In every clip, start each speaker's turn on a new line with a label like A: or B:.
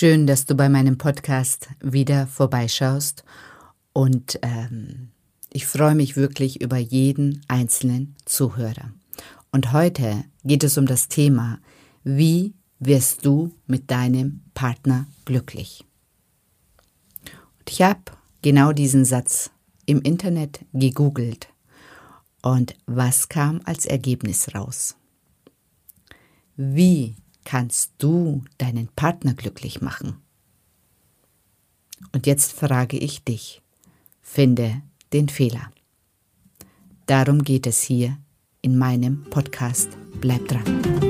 A: Schön, dass du bei meinem Podcast wieder vorbeischaust und ähm, ich freue mich wirklich über jeden einzelnen Zuhörer. Und heute geht es um das Thema, wie wirst du mit deinem Partner glücklich? Und ich habe genau diesen Satz im Internet gegoogelt. Und was kam als Ergebnis raus? Wie kannst du deinen Partner glücklich machen? Und jetzt frage ich dich, finde den Fehler. Darum geht es hier in meinem Podcast. Bleib dran.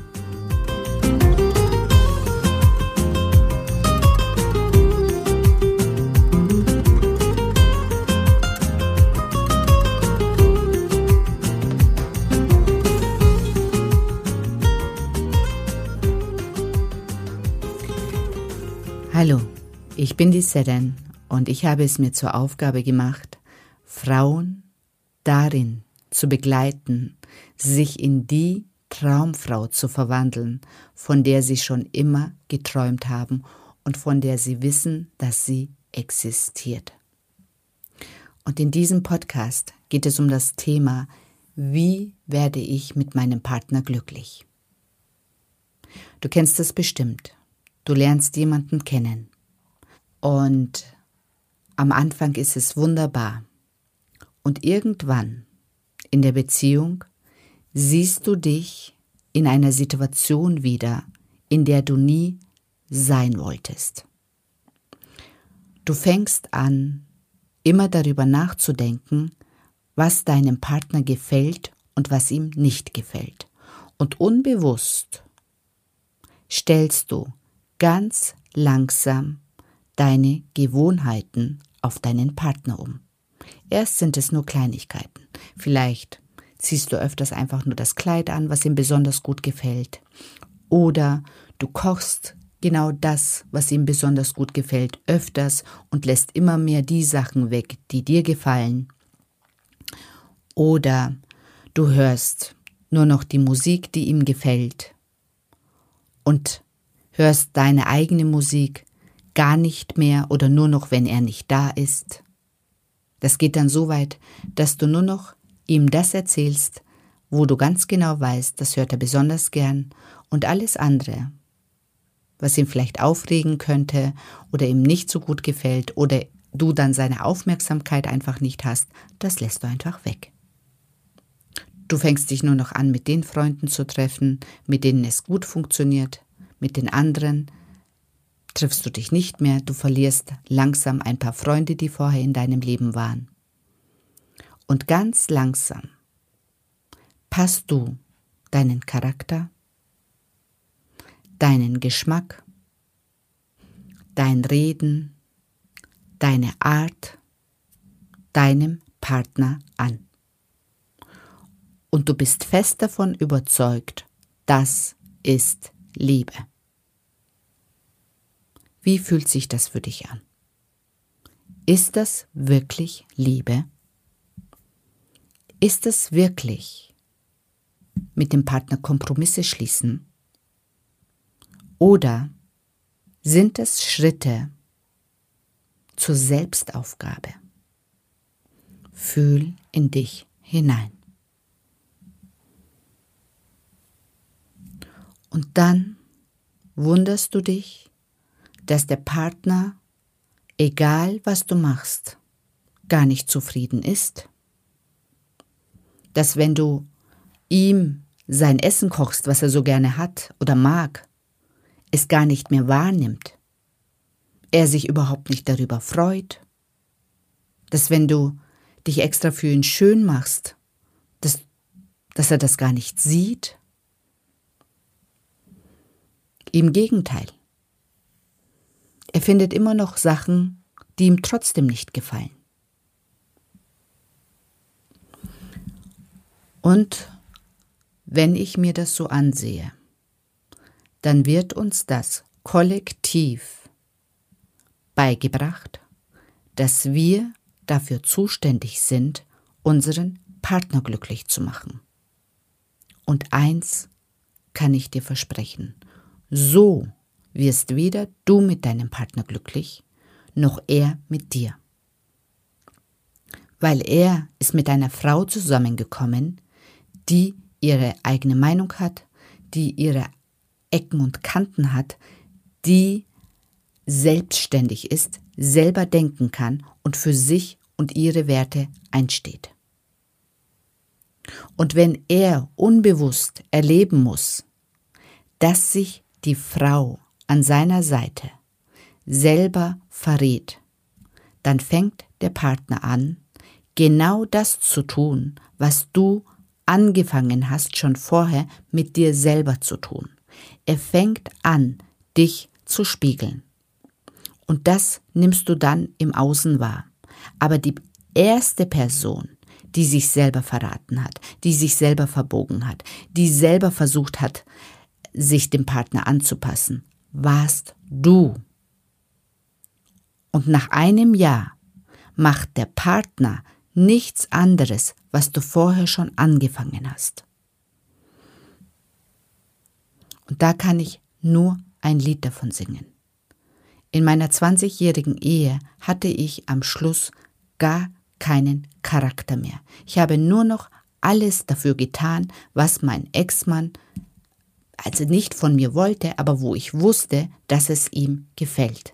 A: Hallo, ich bin die Seren und ich habe es mir zur Aufgabe gemacht, Frauen darin zu begleiten, sich in die Traumfrau zu verwandeln, von der sie schon immer geträumt haben und von der sie wissen, dass sie existiert. Und in diesem Podcast geht es um das Thema, wie werde ich mit meinem Partner glücklich? Du kennst es bestimmt. Du lernst jemanden kennen. Und am Anfang ist es wunderbar. Und irgendwann in der Beziehung siehst du dich in einer Situation wieder, in der du nie sein wolltest. Du fängst an, immer darüber nachzudenken, was deinem Partner gefällt und was ihm nicht gefällt. Und unbewusst stellst du ganz langsam deine Gewohnheiten auf deinen Partner um. Erst sind es nur Kleinigkeiten. Vielleicht ziehst du öfters einfach nur das Kleid an, was ihm besonders gut gefällt. Oder du kochst genau das, was ihm besonders gut gefällt, öfters und lässt immer mehr die Sachen weg, die dir gefallen. Oder du hörst nur noch die Musik, die ihm gefällt. Und hörst deine eigene Musik gar nicht mehr oder nur noch, wenn er nicht da ist. Das geht dann so weit, dass du nur noch ihm das erzählst, wo du ganz genau weißt, das hört er besonders gern und alles andere, was ihm vielleicht aufregen könnte oder ihm nicht so gut gefällt oder du dann seine Aufmerksamkeit einfach nicht hast, das lässt du einfach weg. Du fängst dich nur noch an, mit den Freunden zu treffen, mit denen es gut funktioniert, mit den anderen triffst du dich nicht mehr, du verlierst langsam ein paar Freunde, die vorher in deinem Leben waren. Und ganz langsam passt du deinen Charakter, deinen Geschmack, dein Reden, deine Art deinem Partner an. Und du bist fest davon überzeugt, das ist Liebe. Wie fühlt sich das für dich an? Ist das wirklich Liebe? Ist es wirklich mit dem Partner Kompromisse schließen? Oder sind es Schritte zur Selbstaufgabe? Fühl in dich hinein. Und dann wunderst du dich, dass der Partner, egal was du machst, gar nicht zufrieden ist. Dass wenn du ihm sein Essen kochst, was er so gerne hat oder mag, es gar nicht mehr wahrnimmt. Er sich überhaupt nicht darüber freut. Dass wenn du dich extra für ihn schön machst, dass, dass er das gar nicht sieht. Im Gegenteil. Er findet immer noch Sachen, die ihm trotzdem nicht gefallen. Und wenn ich mir das so ansehe, dann wird uns das kollektiv beigebracht, dass wir dafür zuständig sind, unseren Partner glücklich zu machen. Und eins kann ich dir versprechen, so wirst weder du mit deinem Partner glücklich, noch er mit dir. Weil er ist mit einer Frau zusammengekommen, die ihre eigene Meinung hat, die ihre Ecken und Kanten hat, die selbstständig ist, selber denken kann und für sich und ihre Werte einsteht. Und wenn er unbewusst erleben muss, dass sich die Frau an seiner Seite selber verrät, dann fängt der Partner an, genau das zu tun, was du angefangen hast schon vorher mit dir selber zu tun. Er fängt an, dich zu spiegeln. Und das nimmst du dann im Außen wahr. Aber die erste Person, die sich selber verraten hat, die sich selber verbogen hat, die selber versucht hat, sich dem Partner anzupassen, warst du. Und nach einem Jahr macht der Partner nichts anderes, was du vorher schon angefangen hast. Und da kann ich nur ein Lied davon singen. In meiner 20-jährigen Ehe hatte ich am Schluss gar keinen Charakter mehr. Ich habe nur noch alles dafür getan, was mein Ex-Mann also nicht von mir wollte, aber wo ich wusste, dass es ihm gefällt.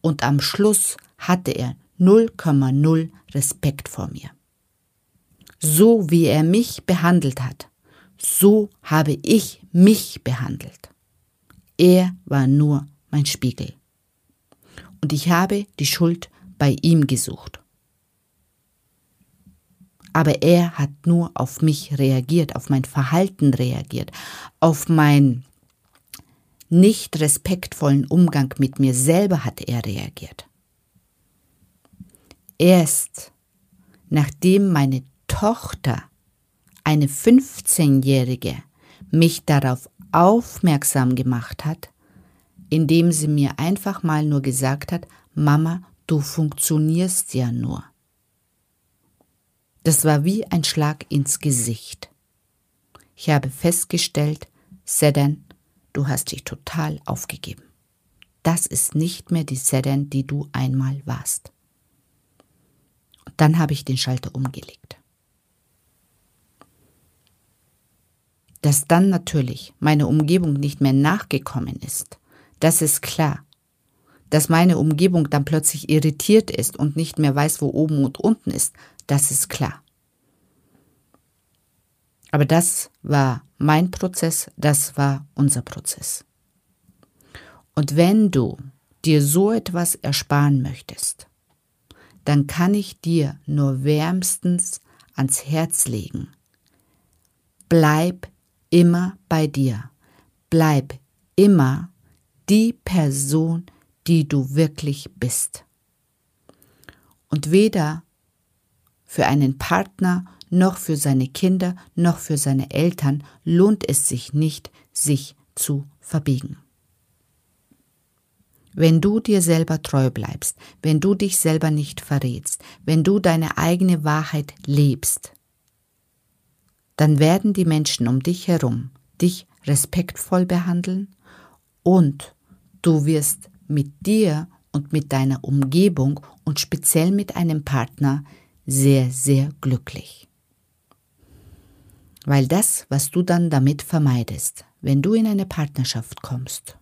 A: Und am Schluss hatte er 0,0 Respekt vor mir. So wie er mich behandelt hat, so habe ich mich behandelt. Er war nur mein Spiegel. Und ich habe die Schuld bei ihm gesucht. Aber er hat nur auf mich reagiert, auf mein Verhalten reagiert, auf meinen nicht respektvollen Umgang mit mir selber hat er reagiert. Erst nachdem meine Tochter, eine 15-Jährige, mich darauf aufmerksam gemacht hat, indem sie mir einfach mal nur gesagt hat, Mama, du funktionierst ja nur. Das war wie ein Schlag ins Gesicht. Ich habe festgestellt, Sedan, du hast dich total aufgegeben. Das ist nicht mehr die Sedan, die du einmal warst. Dann habe ich den Schalter umgelegt. Dass dann natürlich meine Umgebung nicht mehr nachgekommen ist, das ist klar. Dass meine Umgebung dann plötzlich irritiert ist und nicht mehr weiß, wo oben und unten ist, das ist klar. Aber das war mein Prozess, das war unser Prozess. Und wenn du dir so etwas ersparen möchtest, dann kann ich dir nur wärmstens ans Herz legen. Bleib immer bei dir. Bleib immer die Person, die du wirklich bist. Und weder für einen Partner noch für seine Kinder noch für seine Eltern lohnt es sich nicht, sich zu verbiegen. Wenn du dir selber treu bleibst, wenn du dich selber nicht verrätst, wenn du deine eigene Wahrheit lebst, dann werden die Menschen um dich herum dich respektvoll behandeln und du wirst mit dir und mit deiner Umgebung und speziell mit einem Partner sehr, sehr glücklich. Weil das, was du dann damit vermeidest, wenn du in eine Partnerschaft kommst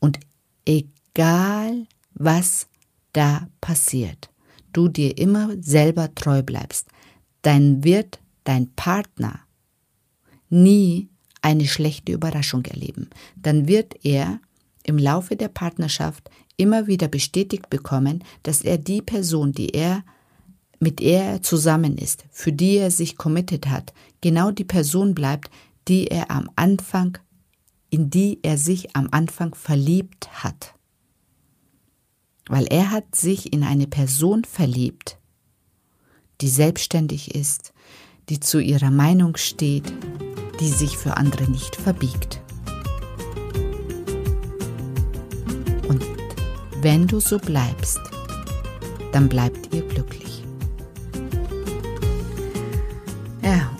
A: und egal was da passiert, du dir immer selber treu bleibst, dann wird dein Partner nie eine schlechte Überraschung erleben. Dann wird er im Laufe der Partnerschaft immer wieder bestätigt bekommen, dass er die Person, die er mit der er zusammen ist, für die er sich committed hat, genau die Person bleibt, die er am Anfang, in die er sich am Anfang verliebt hat. Weil er hat sich in eine Person verliebt, die selbstständig ist, die zu ihrer Meinung steht, die sich für andere nicht verbiegt. Und wenn du so bleibst, dann bleibt ihr glücklich.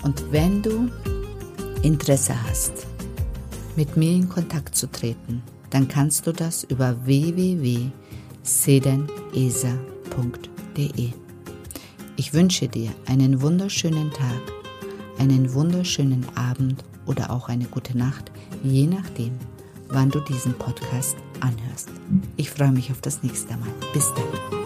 A: Und wenn du Interesse hast, mit mir in Kontakt zu treten, dann kannst du das über www.sedenesa.de. Ich wünsche dir einen wunderschönen Tag, einen wunderschönen Abend oder auch eine gute Nacht, je nachdem, wann du diesen Podcast anhörst. Ich freue mich auf das nächste Mal. Bis dann.